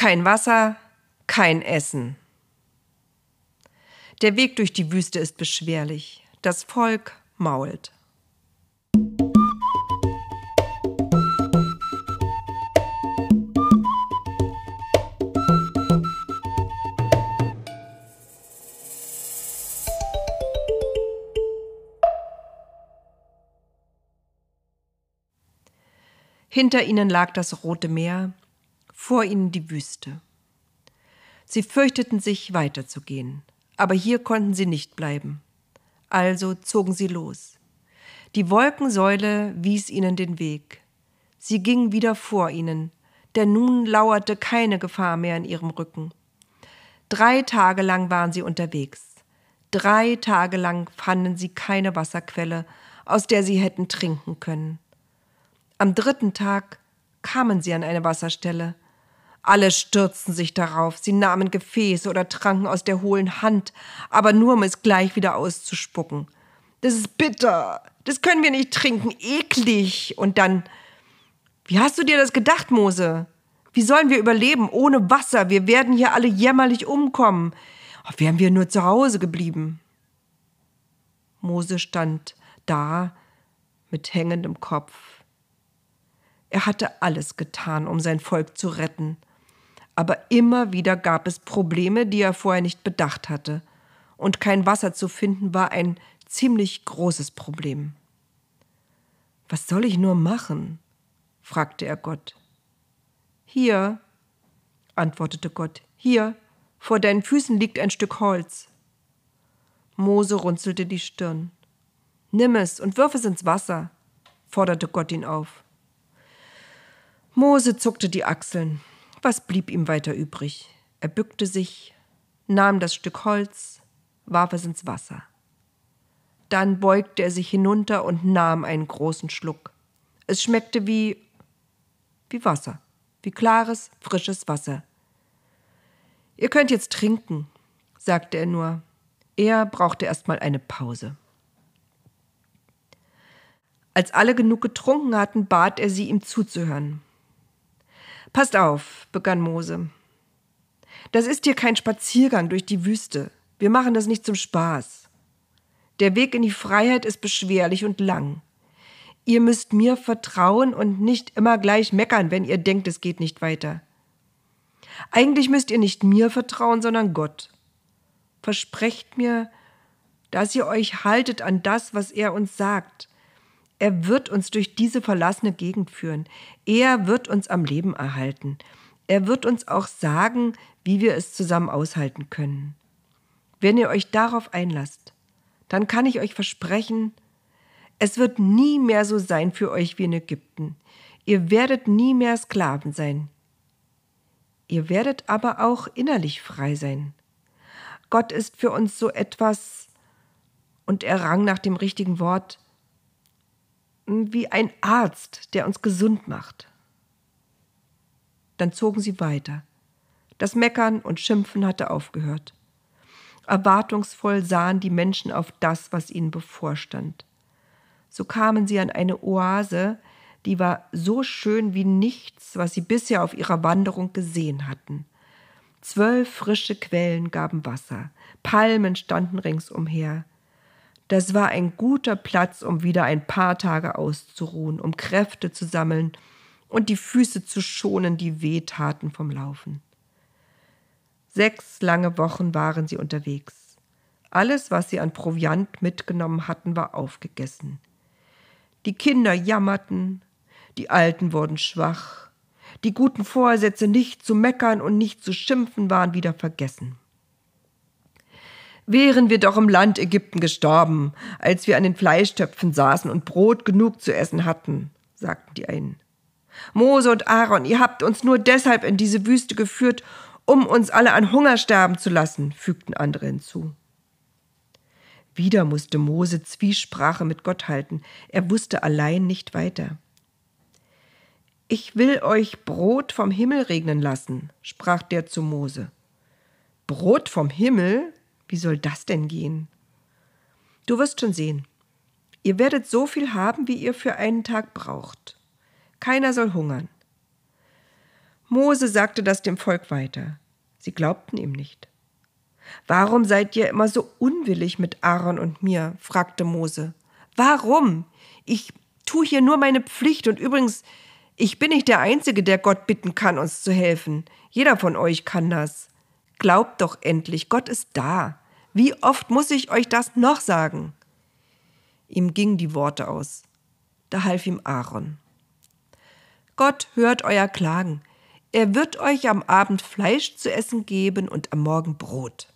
Kein Wasser, kein Essen. Der Weg durch die Wüste ist beschwerlich. Das Volk mault. Hinter ihnen lag das Rote Meer, vor ihnen die Wüste. Sie fürchteten sich, weiterzugehen, aber hier konnten sie nicht bleiben. Also zogen sie los. Die Wolkensäule wies ihnen den Weg. Sie gingen wieder vor ihnen, denn nun lauerte keine Gefahr mehr in ihrem Rücken. Drei Tage lang waren sie unterwegs. Drei Tage lang fanden sie keine Wasserquelle, aus der sie hätten trinken können. Am dritten Tag kamen sie an eine Wasserstelle. Alle stürzten sich darauf, sie nahmen Gefäße oder tranken aus der hohlen Hand, aber nur um es gleich wieder auszuspucken. Das ist bitter, das können wir nicht trinken, eklig. Und dann, wie hast du dir das gedacht, Mose? Wie sollen wir überleben ohne Wasser? Wir werden hier alle jämmerlich umkommen. Oh, wären wir nur zu Hause geblieben. Mose stand da mit hängendem Kopf. Er hatte alles getan, um sein Volk zu retten. Aber immer wieder gab es Probleme, die er vorher nicht bedacht hatte. Und kein Wasser zu finden war ein ziemlich großes Problem. Was soll ich nur machen? fragte er Gott. Hier, antwortete Gott, hier, vor deinen Füßen liegt ein Stück Holz. Mose runzelte die Stirn. Nimm es und wirf es ins Wasser, forderte Gott ihn auf. Mose zuckte die Achseln. Was blieb ihm weiter übrig? Er bückte sich, nahm das Stück Holz, warf es ins Wasser. Dann beugte er sich hinunter und nahm einen großen Schluck. Es schmeckte wie wie Wasser, wie klares, frisches Wasser. Ihr könnt jetzt trinken, sagte er nur. Er brauchte erst mal eine Pause. Als alle genug getrunken hatten, bat er sie, ihm zuzuhören. Passt auf, begann Mose. Das ist hier kein Spaziergang durch die Wüste. Wir machen das nicht zum Spaß. Der Weg in die Freiheit ist beschwerlich und lang. Ihr müsst mir vertrauen und nicht immer gleich meckern, wenn ihr denkt, es geht nicht weiter. Eigentlich müsst ihr nicht mir vertrauen, sondern Gott. Versprecht mir, dass ihr euch haltet an das, was er uns sagt. Er wird uns durch diese verlassene Gegend führen. Er wird uns am Leben erhalten. Er wird uns auch sagen, wie wir es zusammen aushalten können. Wenn ihr euch darauf einlasst, dann kann ich euch versprechen, es wird nie mehr so sein für euch wie in Ägypten. Ihr werdet nie mehr Sklaven sein. Ihr werdet aber auch innerlich frei sein. Gott ist für uns so etwas, und er rang nach dem richtigen Wort, wie ein Arzt, der uns gesund macht. Dann zogen sie weiter. Das Meckern und Schimpfen hatte aufgehört. Erwartungsvoll sahen die Menschen auf das, was ihnen bevorstand. So kamen sie an eine Oase, die war so schön wie nichts, was sie bisher auf ihrer Wanderung gesehen hatten. Zwölf frische Quellen gaben Wasser, Palmen standen ringsumher, das war ein guter Platz, um wieder ein paar Tage auszuruhen, um Kräfte zu sammeln und die Füße zu schonen, die wehtaten vom Laufen. Sechs lange Wochen waren sie unterwegs. Alles, was sie an Proviant mitgenommen hatten, war aufgegessen. Die Kinder jammerten, die Alten wurden schwach, die guten Vorsätze, nicht zu meckern und nicht zu schimpfen, waren wieder vergessen. Wären wir doch im Land Ägypten gestorben, als wir an den Fleischtöpfen saßen und Brot genug zu essen hatten, sagten die einen. Mose und Aaron, ihr habt uns nur deshalb in diese Wüste geführt, um uns alle an Hunger sterben zu lassen, fügten andere hinzu. Wieder musste Mose Zwiesprache mit Gott halten, er wusste allein nicht weiter. Ich will euch Brot vom Himmel regnen lassen, sprach der zu Mose. Brot vom Himmel? Wie soll das denn gehen? Du wirst schon sehen. Ihr werdet so viel haben, wie ihr für einen Tag braucht. Keiner soll hungern. Mose sagte das dem Volk weiter. Sie glaubten ihm nicht. Warum seid ihr immer so unwillig mit Aaron und mir? fragte Mose. Warum? Ich tue hier nur meine Pflicht und übrigens, ich bin nicht der Einzige, der Gott bitten kann, uns zu helfen. Jeder von euch kann das. Glaubt doch endlich, Gott ist da. Wie oft muss ich euch das noch sagen? Ihm gingen die Worte aus. Da half ihm Aaron. Gott hört euer Klagen. Er wird euch am Abend Fleisch zu essen geben und am Morgen Brot.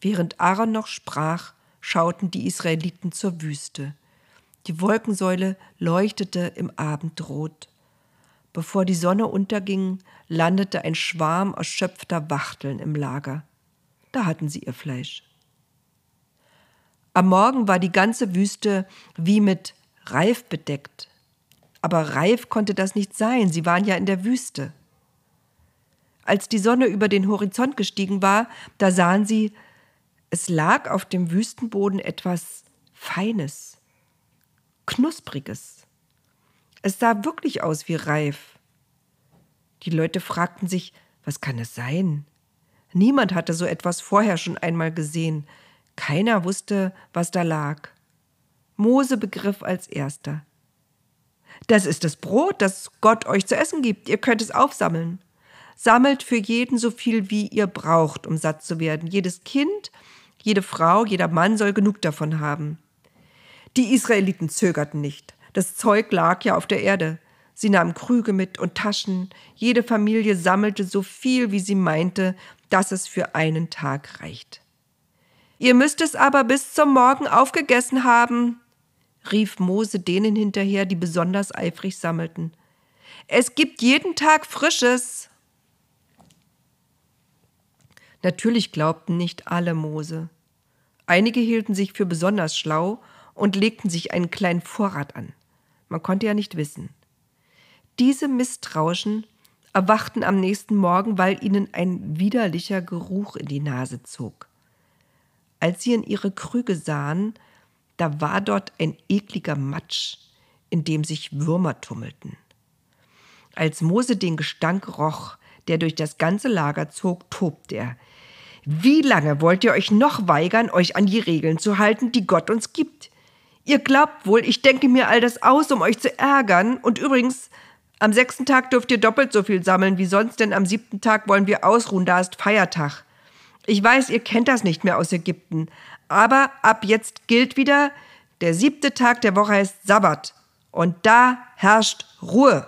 Während Aaron noch sprach, schauten die Israeliten zur Wüste. Die Wolkensäule leuchtete im Abendrot. Bevor die Sonne unterging, landete ein Schwarm erschöpfter Wachteln im Lager. Da hatten sie ihr Fleisch. Am Morgen war die ganze Wüste wie mit Reif bedeckt. Aber reif konnte das nicht sein, sie waren ja in der Wüste. Als die Sonne über den Horizont gestiegen war, da sahen sie, es lag auf dem Wüstenboden etwas Feines, Knuspriges. Es sah wirklich aus wie reif. Die Leute fragten sich, was kann es sein? Niemand hatte so etwas vorher schon einmal gesehen. Keiner wusste, was da lag. Mose begriff als erster. Das ist das Brot, das Gott euch zu essen gibt. Ihr könnt es aufsammeln. Sammelt für jeden so viel, wie ihr braucht, um satt zu werden. Jedes Kind jede Frau, jeder Mann soll genug davon haben. Die Israeliten zögerten nicht. Das Zeug lag ja auf der Erde. Sie nahmen Krüge mit und Taschen. Jede Familie sammelte so viel, wie sie meinte, dass es für einen Tag reicht. Ihr müsst es aber bis zum Morgen aufgegessen haben, rief Mose denen hinterher, die besonders eifrig sammelten. Es gibt jeden Tag Frisches. Natürlich glaubten nicht alle Mose. Einige hielten sich für besonders schlau und legten sich einen kleinen Vorrat an. Man konnte ja nicht wissen. Diese Misstrauischen erwachten am nächsten Morgen, weil ihnen ein widerlicher Geruch in die Nase zog. Als sie in ihre Krüge sahen, da war dort ein ekliger Matsch, in dem sich Würmer tummelten. Als Mose den Gestank roch, der durch das ganze Lager zog, tobte er. Wie lange wollt ihr euch noch weigern, euch an die Regeln zu halten, die Gott uns gibt? Ihr glaubt wohl, ich denke mir all das aus, um euch zu ärgern. Und übrigens, am sechsten Tag dürft ihr doppelt so viel sammeln wie sonst, denn am siebten Tag wollen wir ausruhen, da ist Feiertag. Ich weiß, ihr kennt das nicht mehr aus Ägypten, aber ab jetzt gilt wieder, der siebte Tag der Woche heißt Sabbat. Und da herrscht Ruhe.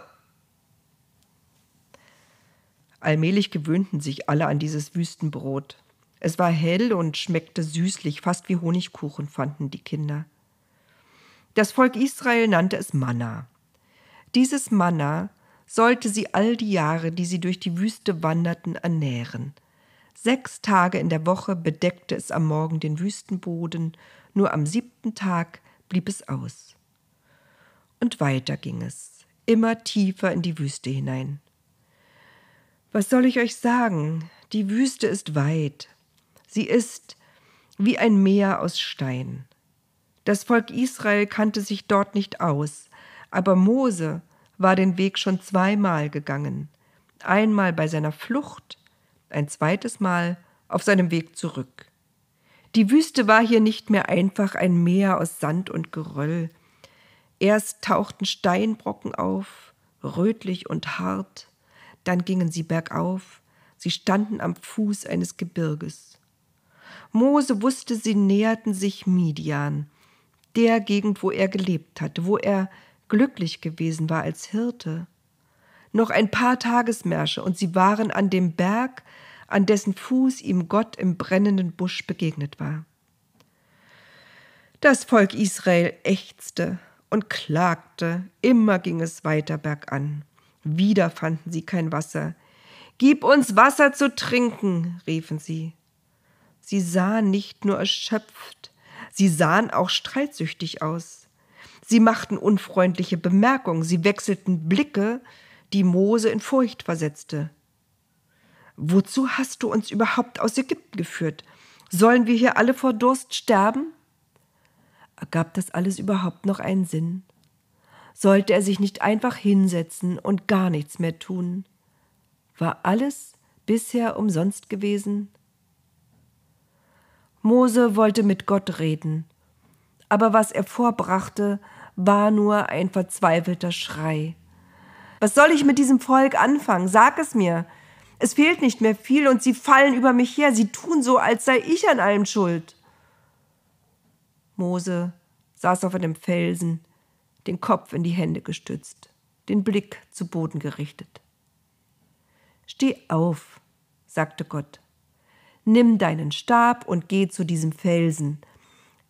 Allmählich gewöhnten sich alle an dieses Wüstenbrot. Es war hell und schmeckte süßlich, fast wie Honigkuchen, fanden die Kinder. Das Volk Israel nannte es Manna. Dieses Manna sollte sie all die Jahre, die sie durch die Wüste wanderten, ernähren. Sechs Tage in der Woche bedeckte es am Morgen den Wüstenboden, nur am siebten Tag blieb es aus. Und weiter ging es, immer tiefer in die Wüste hinein. Was soll ich euch sagen? Die Wüste ist weit, Sie ist wie ein Meer aus Stein. Das Volk Israel kannte sich dort nicht aus, aber Mose war den Weg schon zweimal gegangen, einmal bei seiner Flucht, ein zweites Mal auf seinem Weg zurück. Die Wüste war hier nicht mehr einfach ein Meer aus Sand und Geröll. Erst tauchten Steinbrocken auf, rötlich und hart, dann gingen sie bergauf, sie standen am Fuß eines Gebirges. Mose wusste, sie näherten sich Midian, der Gegend, wo er gelebt hatte, wo er glücklich gewesen war als Hirte. Noch ein paar Tagesmärsche und sie waren an dem Berg, an dessen Fuß ihm Gott im brennenden Busch begegnet war. Das Volk Israel ächzte und klagte, immer ging es weiter bergan. Wieder fanden sie kein Wasser. Gib uns Wasser zu trinken, riefen sie. Sie sahen nicht nur erschöpft, sie sahen auch streitsüchtig aus. Sie machten unfreundliche Bemerkungen, sie wechselten Blicke, die Mose in Furcht versetzte. Wozu hast du uns überhaupt aus Ägypten geführt? Sollen wir hier alle vor Durst sterben? Ergab das alles überhaupt noch einen Sinn? Sollte er sich nicht einfach hinsetzen und gar nichts mehr tun? War alles bisher umsonst gewesen? Mose wollte mit Gott reden, aber was er vorbrachte, war nur ein verzweifelter Schrei. Was soll ich mit diesem Volk anfangen? Sag es mir. Es fehlt nicht mehr viel und sie fallen über mich her. Sie tun so, als sei ich an allem schuld. Mose saß auf einem Felsen, den Kopf in die Hände gestützt, den Blick zu Boden gerichtet. Steh auf, sagte Gott. Nimm deinen Stab und geh zu diesem Felsen.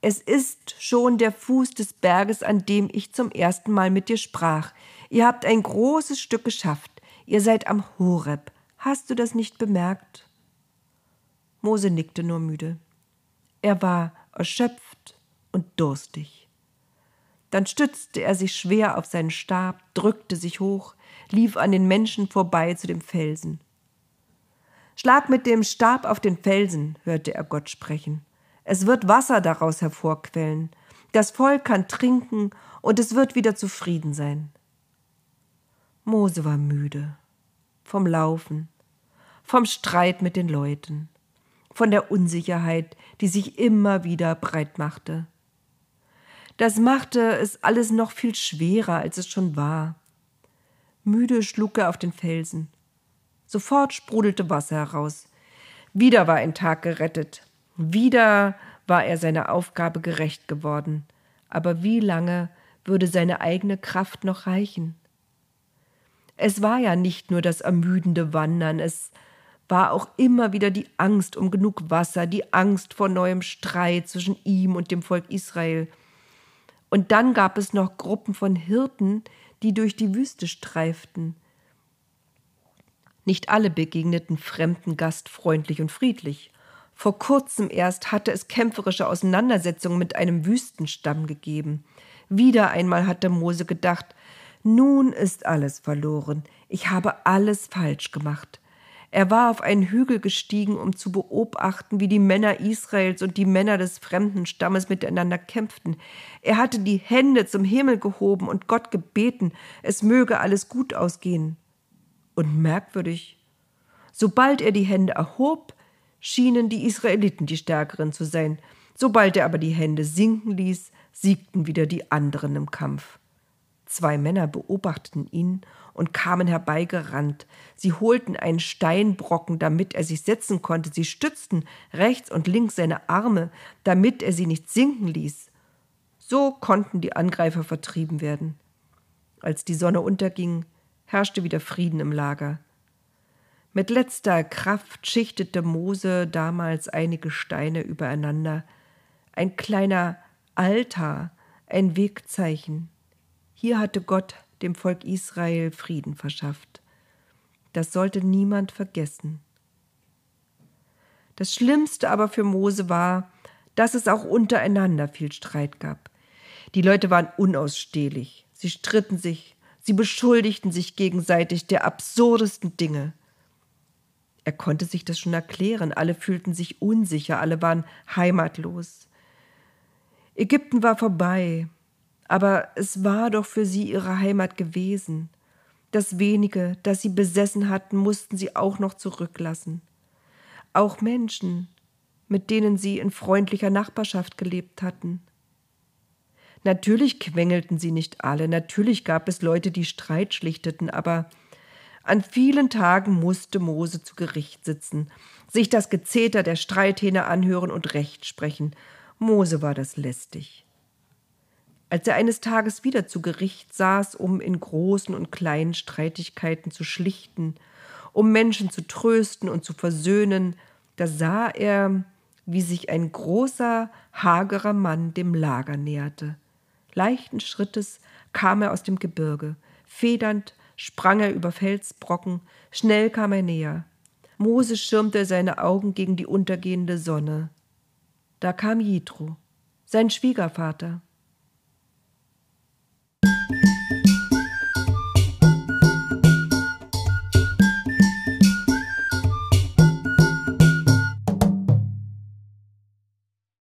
Es ist schon der Fuß des Berges, an dem ich zum ersten Mal mit dir sprach. Ihr habt ein großes Stück geschafft. Ihr seid am Horeb. Hast du das nicht bemerkt? Mose nickte nur müde. Er war erschöpft und durstig. Dann stützte er sich schwer auf seinen Stab, drückte sich hoch, lief an den Menschen vorbei zu dem Felsen. Schlag mit dem Stab auf den Felsen, hörte er Gott sprechen. Es wird Wasser daraus hervorquellen. Das Volk kann trinken und es wird wieder zufrieden sein. Mose war müde. Vom Laufen, vom Streit mit den Leuten, von der Unsicherheit, die sich immer wieder breit machte. Das machte es alles noch viel schwerer, als es schon war. Müde schlug er auf den Felsen. Sofort sprudelte Wasser heraus. Wieder war ein Tag gerettet. Wieder war er seiner Aufgabe gerecht geworden. Aber wie lange würde seine eigene Kraft noch reichen? Es war ja nicht nur das ermüdende Wandern, es war auch immer wieder die Angst um genug Wasser, die Angst vor neuem Streit zwischen ihm und dem Volk Israel. Und dann gab es noch Gruppen von Hirten, die durch die Wüste streiften. Nicht alle begegneten fremden Gast freundlich und friedlich. Vor kurzem erst hatte es kämpferische Auseinandersetzungen mit einem Wüstenstamm gegeben. Wieder einmal hatte Mose gedacht, nun ist alles verloren, ich habe alles falsch gemacht. Er war auf einen Hügel gestiegen, um zu beobachten, wie die Männer Israels und die Männer des fremden Stammes miteinander kämpften. Er hatte die Hände zum Himmel gehoben und Gott gebeten, es möge alles gut ausgehen. Und merkwürdig, sobald er die Hände erhob, schienen die Israeliten die Stärkeren zu sein. Sobald er aber die Hände sinken ließ, siegten wieder die anderen im Kampf. Zwei Männer beobachteten ihn und kamen herbeigerannt. Sie holten einen Steinbrocken, damit er sich setzen konnte. Sie stützten rechts und links seine Arme, damit er sie nicht sinken ließ. So konnten die Angreifer vertrieben werden. Als die Sonne unterging, herrschte wieder Frieden im Lager. Mit letzter Kraft schichtete Mose damals einige Steine übereinander. Ein kleiner Altar, ein Wegzeichen. Hier hatte Gott dem Volk Israel Frieden verschafft. Das sollte niemand vergessen. Das Schlimmste aber für Mose war, dass es auch untereinander viel Streit gab. Die Leute waren unausstehlich, sie stritten sich, sie beschuldigten sich gegenseitig der absurdesten Dinge. Er konnte sich das schon erklären, alle fühlten sich unsicher, alle waren heimatlos. Ägypten war vorbei, aber es war doch für sie ihre Heimat gewesen. Das wenige, das sie besessen hatten, mussten sie auch noch zurücklassen. Auch Menschen, mit denen sie in freundlicher Nachbarschaft gelebt hatten. Natürlich quengelten sie nicht alle, natürlich gab es Leute, die Streit schlichteten, aber an vielen Tagen musste Mose zu Gericht sitzen, sich das Gezeter der Streithähne anhören und Recht sprechen. Mose war das lästig. Als er eines Tages wieder zu Gericht saß, um in großen und kleinen Streitigkeiten zu schlichten, um Menschen zu trösten und zu versöhnen, da sah er, wie sich ein großer, hagerer Mann dem Lager näherte. Leichten Schrittes kam er aus dem Gebirge, federnd sprang er über Felsbrocken, schnell kam er näher. Mose schirmte seine Augen gegen die untergehende Sonne. Da kam Jitro, sein Schwiegervater.